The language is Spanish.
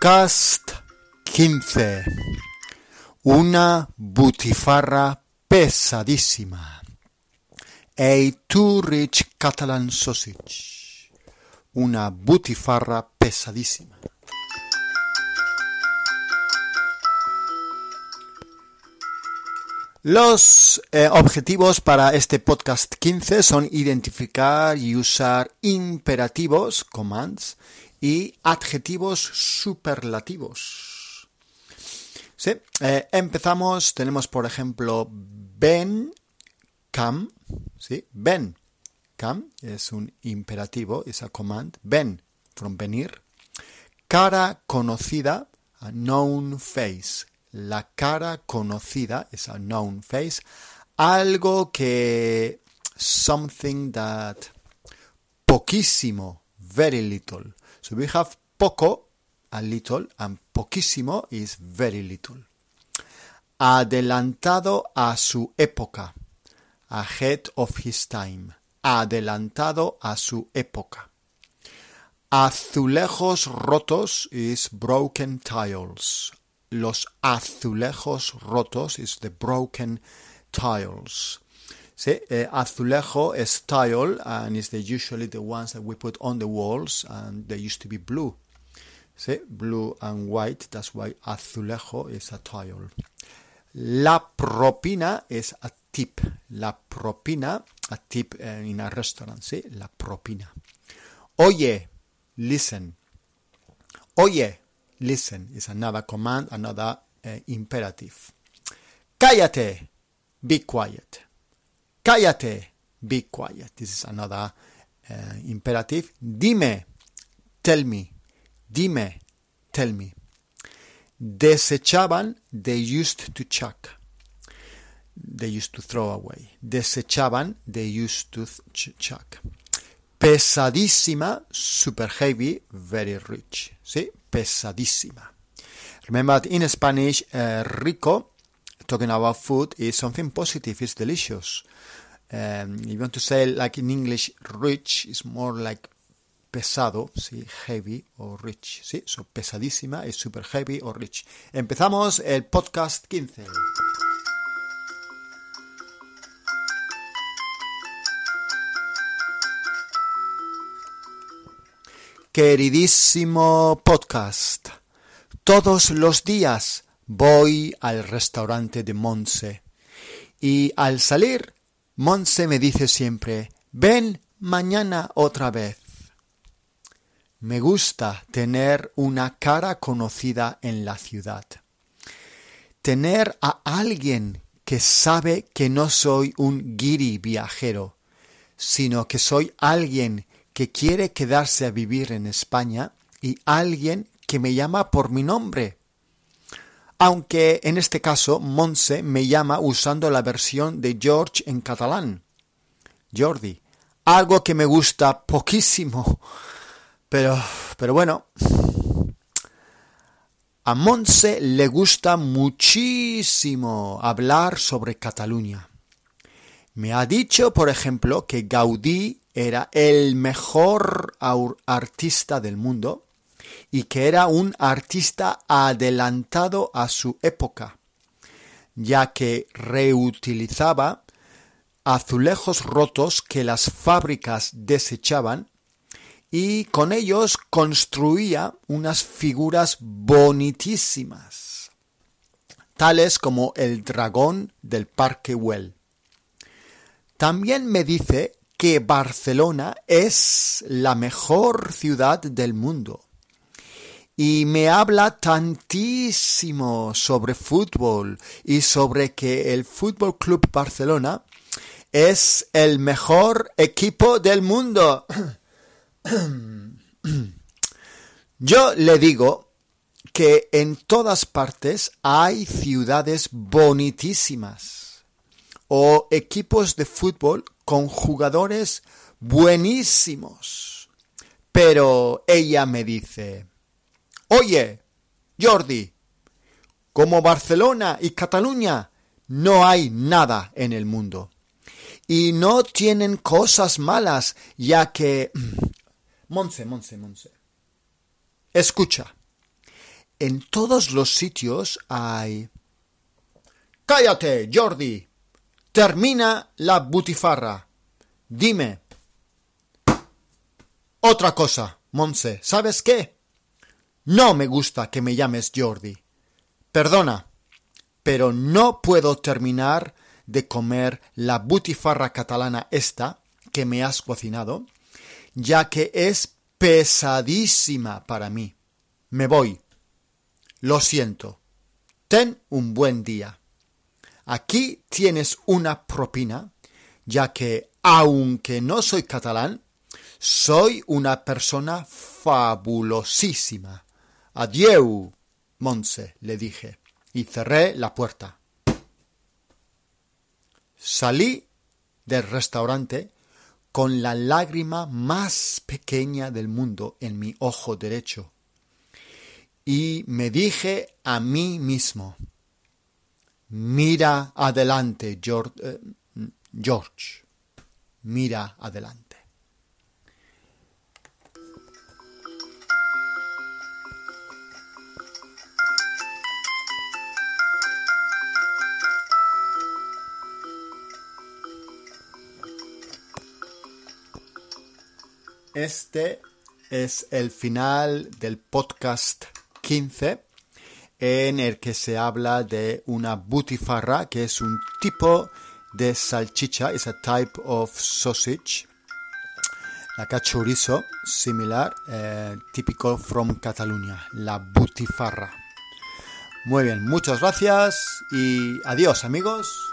Podcast 15. Una butifarra pesadísima. A too rich Catalan sausage. Una butifarra pesadísima. Los eh, objetivos para este podcast 15 son identificar y usar imperativos, commands, y adjetivos superlativos. Sí, eh, empezamos, tenemos por ejemplo ven, come, ¿sí? ven, come es un imperativo, es a command, ven, from venir. Cara conocida, a known face, la cara conocida es a known face, algo que, something that, poquísimo, very little. So we have poco, a little, and poquísimo is very little. Adelantado a su época. Ahead of his time. Adelantado a su época. Azulejos rotos is broken tiles. Los azulejos rotos is the broken tiles. Sí, eh, azulejo is tile and is the usually the ones that we put on the walls and they used to be blue. Sí, blue and white, that's why azulejo is a tile. La propina is a tip. La propina, a tip uh, in a restaurant, sí, la propina. Oye, listen. Oye, listen is another command, another uh, imperative. Cállate, be quiet. Cállate, be quiet. This is another uh, imperative. Dime, tell me. Dime, tell me. Desechaban, they used to chuck. They used to throw away. Desechaban, they used to ch chuck. Pesadísima, super heavy, very rich. ¿Sí? Pesadísima. Remember in Spanish, uh, rico, talking about food, is something positive, it's delicious. Um, you want to say like in English, rich is more like pesado, ¿sí? heavy o rich. ¿sí? So, pesadísima es super heavy o rich. Empezamos el podcast 15. Queridísimo podcast, todos los días voy al restaurante de Monse y al salir Monse me dice siempre, ven mañana otra vez. Me gusta tener una cara conocida en la ciudad. Tener a alguien que sabe que no soy un guiri viajero, sino que soy alguien que quiere quedarse a vivir en España y alguien que me llama por mi nombre. Aunque en este caso Monse me llama usando la versión de George en catalán. Jordi. Algo que me gusta poquísimo. Pero, pero bueno. A Monse le gusta muchísimo hablar sobre Cataluña. Me ha dicho, por ejemplo, que Gaudí era el mejor artista del mundo y que era un artista adelantado a su época, ya que reutilizaba azulejos rotos que las fábricas desechaban y con ellos construía unas figuras bonitísimas, tales como el dragón del Parque Güell. También me dice que Barcelona es la mejor ciudad del mundo y me habla tantísimo sobre fútbol y sobre que el Fútbol Club Barcelona es el mejor equipo del mundo. Yo le digo que en todas partes hay ciudades bonitísimas o equipos de fútbol con jugadores buenísimos. Pero ella me dice, Oye, Jordi, como Barcelona y Cataluña, no hay nada en el mundo. Y no tienen cosas malas, ya que... Monse, Monse, Monse. Escucha. En todos los sitios hay... Cállate, Jordi. Termina la butifarra. Dime. Otra cosa, Monse. ¿Sabes qué? No me gusta que me llames Jordi. Perdona, pero no puedo terminar de comer la butifarra catalana esta que me has cocinado, ya que es pesadísima para mí. Me voy. Lo siento. Ten un buen día. Aquí tienes una propina, ya que, aunque no soy catalán, soy una persona fabulosísima. Adieu, Monse, le dije, y cerré la puerta. Salí del restaurante con la lágrima más pequeña del mundo en mi ojo derecho. Y me dije a mí mismo, mira adelante, George, eh, George mira adelante. Este es el final del podcast 15 en el que se habla de una butifarra, que es un tipo de salchicha, es a type of sausage, la cachorizo similar, eh, típico from Cataluña, la butifarra. Muy bien, muchas gracias y adiós amigos.